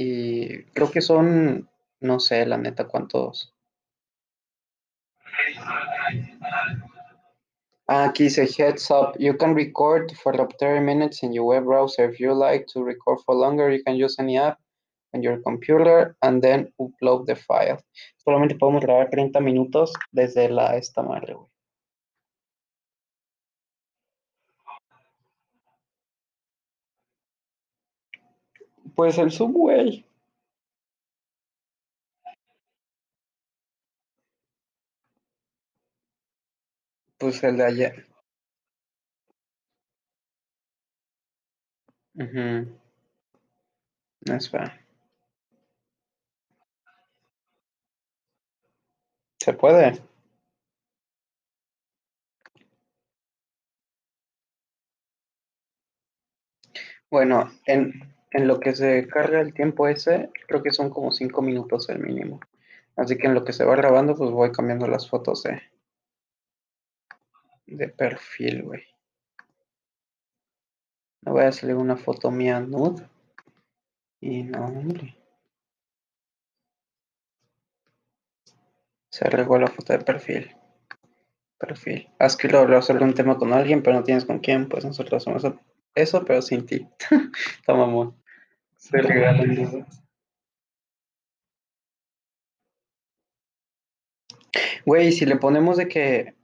Y creo que son, no sé, la neta, cuántos. Aquí dice heads up. You can record for up 30 minutes in your web browser. If you like to record for longer, you can use any app on your computer and then upload the file. Solamente podemos grabar 30 minutos desde la esta madre, güey. Pues el subway. Pues el de ayer. Uh Espera. ¿Se puede? Bueno, en, en lo que se carga el tiempo ese, creo que son como cinco minutos el mínimo. Así que en lo que se va grabando, pues voy cambiando las fotos de, perfil, güey. Me voy a salir una foto mía nude. Y no, hombre. Se regó la foto de perfil. Perfil. Has querido hacer un tema con alguien, pero no tienes con quién, pues nosotros hacemos eso, pero sin ti. Toma, amor. Se regalan Güey, si le ponemos de que.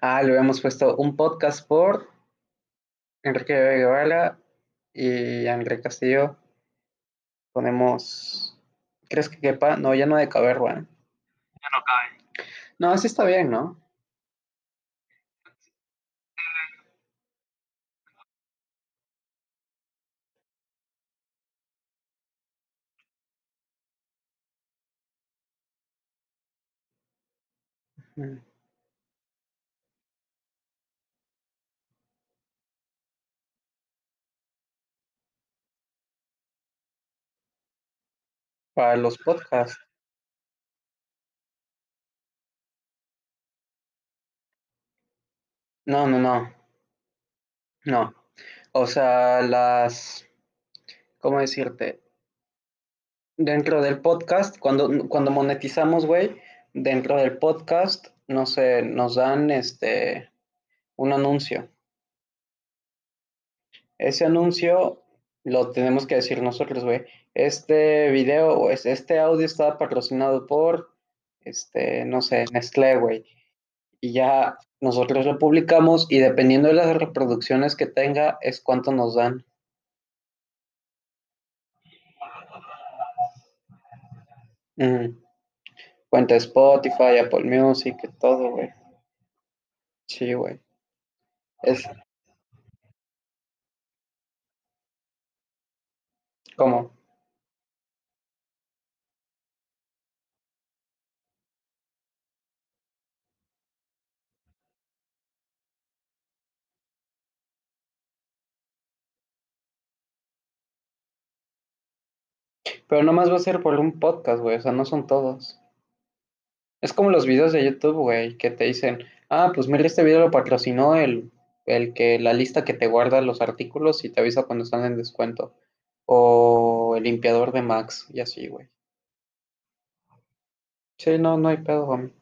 Ah, le habíamos puesto un podcast por Enrique Guevara y André Castillo. Ponemos. ¿Crees que quepa? No, ya no de caber, güey. Ya no cabe. No, así está bien, ¿no? Mm. Para los podcasts. No, no, no. No. O sea, las. ¿Cómo decirte? Dentro del podcast, cuando, cuando monetizamos, güey, dentro del podcast, no sé, nos dan este un anuncio. Ese anuncio lo tenemos que decir nosotros, güey. Este video o este audio está patrocinado por, este, no sé, Nestlé, güey. Y ya nosotros lo publicamos y dependiendo de las reproducciones que tenga es cuánto nos dan. Cuenta Spotify, Apple Music, todo, güey. Sí, güey. Es... ¿Cómo? Pero nomás va a ser por un podcast, güey, o sea, no son todos. Es como los videos de YouTube, güey, que te dicen, ah, pues mira, este video lo patrocinó el, el que, la lista que te guarda los artículos y te avisa cuando están en descuento. O el limpiador de Max, y así, güey. Sí, no, no hay pedo, homie.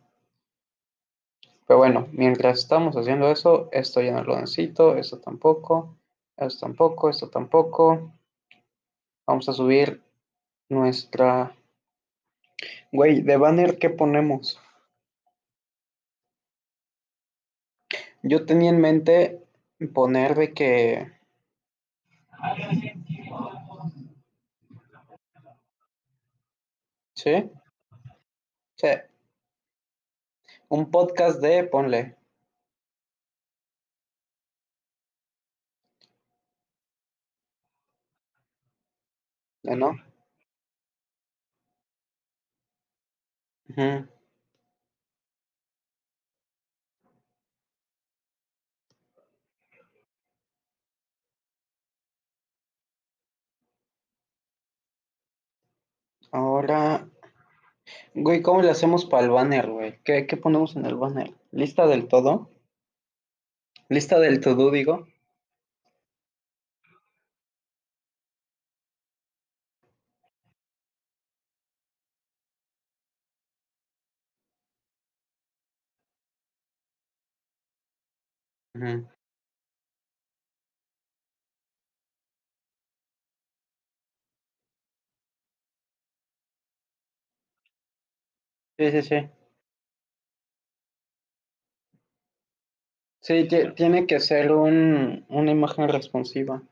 Pero bueno, mientras estamos haciendo eso, esto ya no lo necesito, esto tampoco, esto tampoco, esto tampoco. Vamos a subir nuestra... Güey, de banner, ¿qué ponemos? Yo tenía en mente poner de que... ¿Sí? Sí. Un podcast de, ponle. ¿No? Ahora, güey, ¿cómo le hacemos para el banner, güey? ¿Qué, ¿Qué, ponemos en el banner? ¿Lista del todo? ¿Lista del todo, digo? Sí, sí, sí. Sí, ti- tiene que ser un, una imagen responsiva.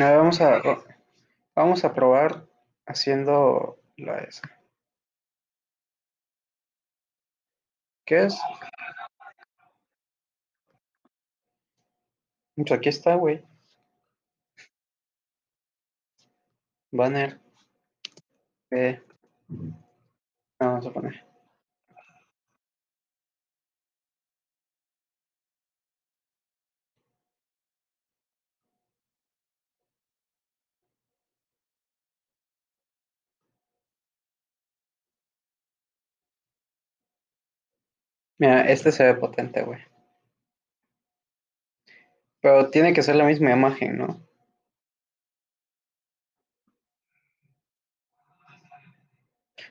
A ver, vamos a, vamos a probar haciendo la esa. ¿Qué es? Pues aquí está, güey. Banner. Eh, vamos a poner. Mira, este se ve potente, güey. Pero tiene que ser la misma imagen, ¿no?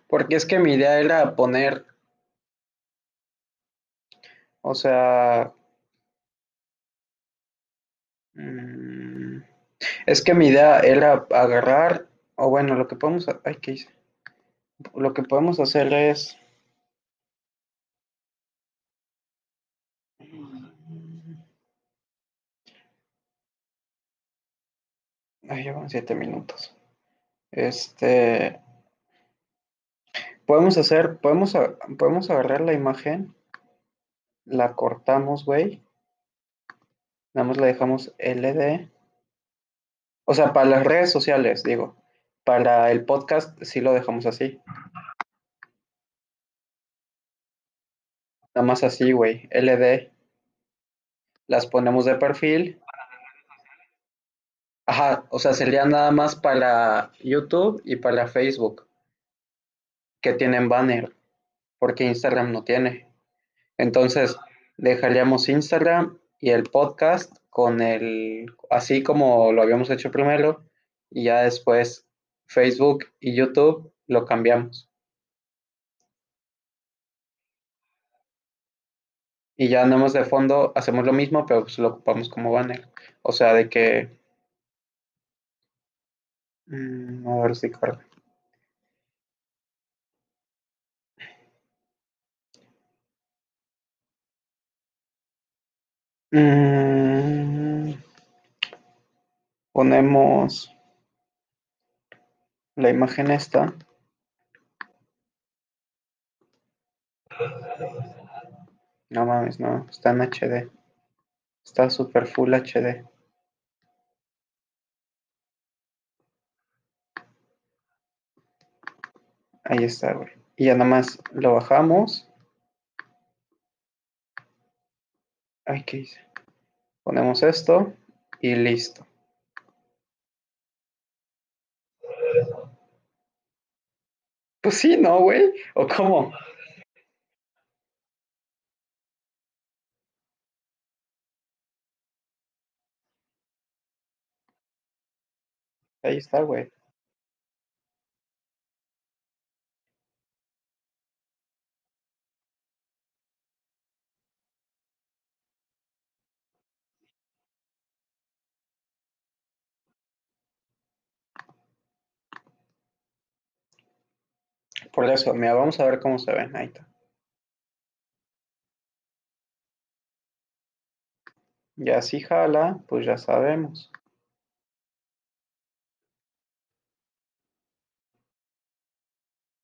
Porque es que mi idea era poner, o sea, mm, es que mi idea era agarrar, o bueno, lo que podemos, ay, ¿qué hice? Lo que podemos hacer es, ay, ya van siete minutos. Este, podemos hacer, podemos, podemos agarrar la imagen, la cortamos, güey, nada más la dejamos LD, o sea, para las redes sociales, digo, para el podcast sí lo dejamos así, nada más así, güey, LD, las ponemos de perfil, ajá, o sea, sería nada más para YouTube y para Facebook, que tienen banner, porque Instagram no tiene. Entonces, dejaríamos Instagram y el podcast con el, así como lo habíamos hecho primero, y ya después Facebook y YouTube lo cambiamos. Y ya nada más de fondo hacemos lo mismo, pero pues lo ocupamos como banner. O sea, de que... mm, a ver si. Mm, ponemos la imagen esta. No mames, no, está en HD. Está super full HD. Ahí está, güey. Y ya nada más lo bajamos. Ay, ¿qué hice? Ponemos esto y listo. Pues sí, ¿no, güey? ¿O cómo? Ahí está, güey. Por eso, mira, vamos a ver cómo se ven. Ahí. Ya si jala, pues ya sabemos.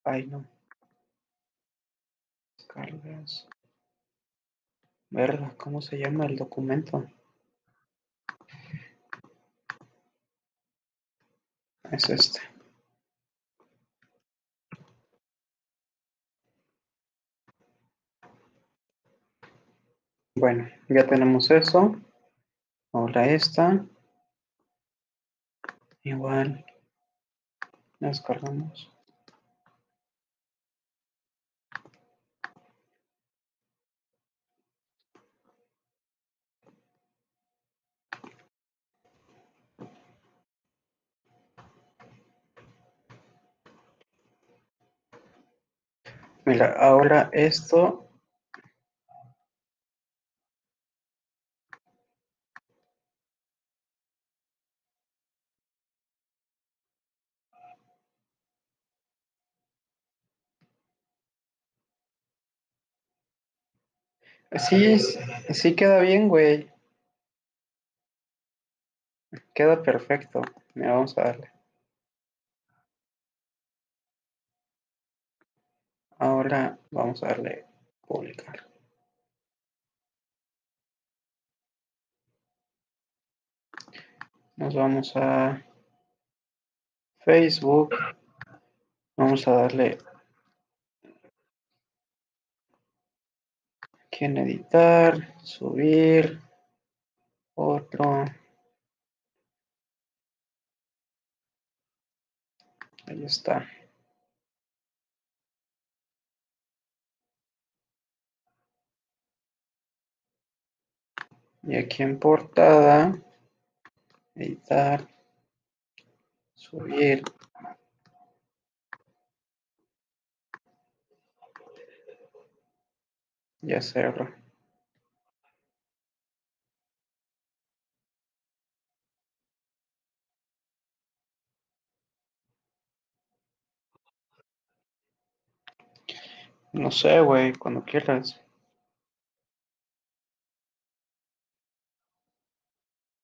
Ay, no. Cargas. Verga, ¿cómo se llama el documento? Es este. Bueno, ya tenemos eso. Ahora esta. Igual. Descargamos. Mira, ahora esto Sí, sí queda bien, güey. Queda perfecto. Mira, vamos a darle. Ahora vamos a darle publicar. Nos vamos a Facebook. Vamos a darle aquí en editar, subir, otro. Ahí está. Y aquí en portada, editar, subir. Y hacerlo. No sé, güey, cuando quieras.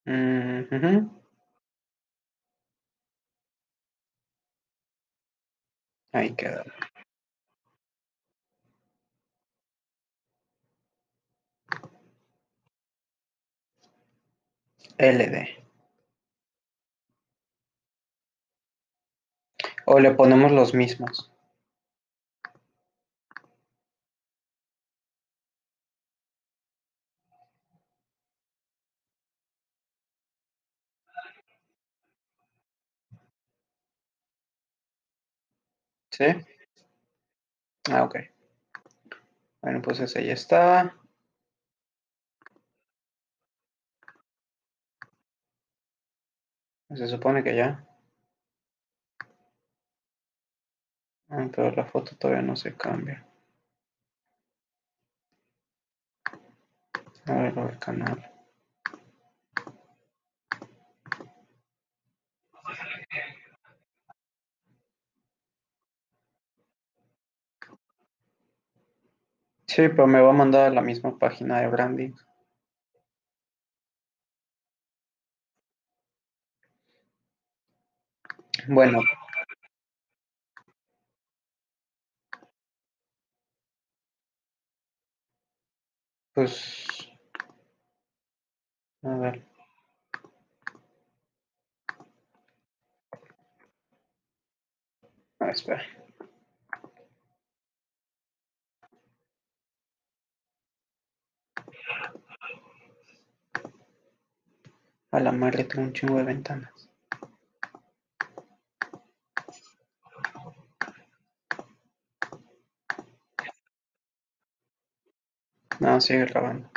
Mm, ujú. Ahí queda. LD. O le ponemos los mismos. ¿Sí? Ah, ok. Bueno, pues ese ya está. Se supone que ya. Ah, pero la foto todavía no se cambia. A ver, el canal. Sí, pero me va a mandar a la misma página de branding. Bueno. Pues. A ver. Ah, espera. A la madre tengo un chingo de ventanas. No, sigue grabando.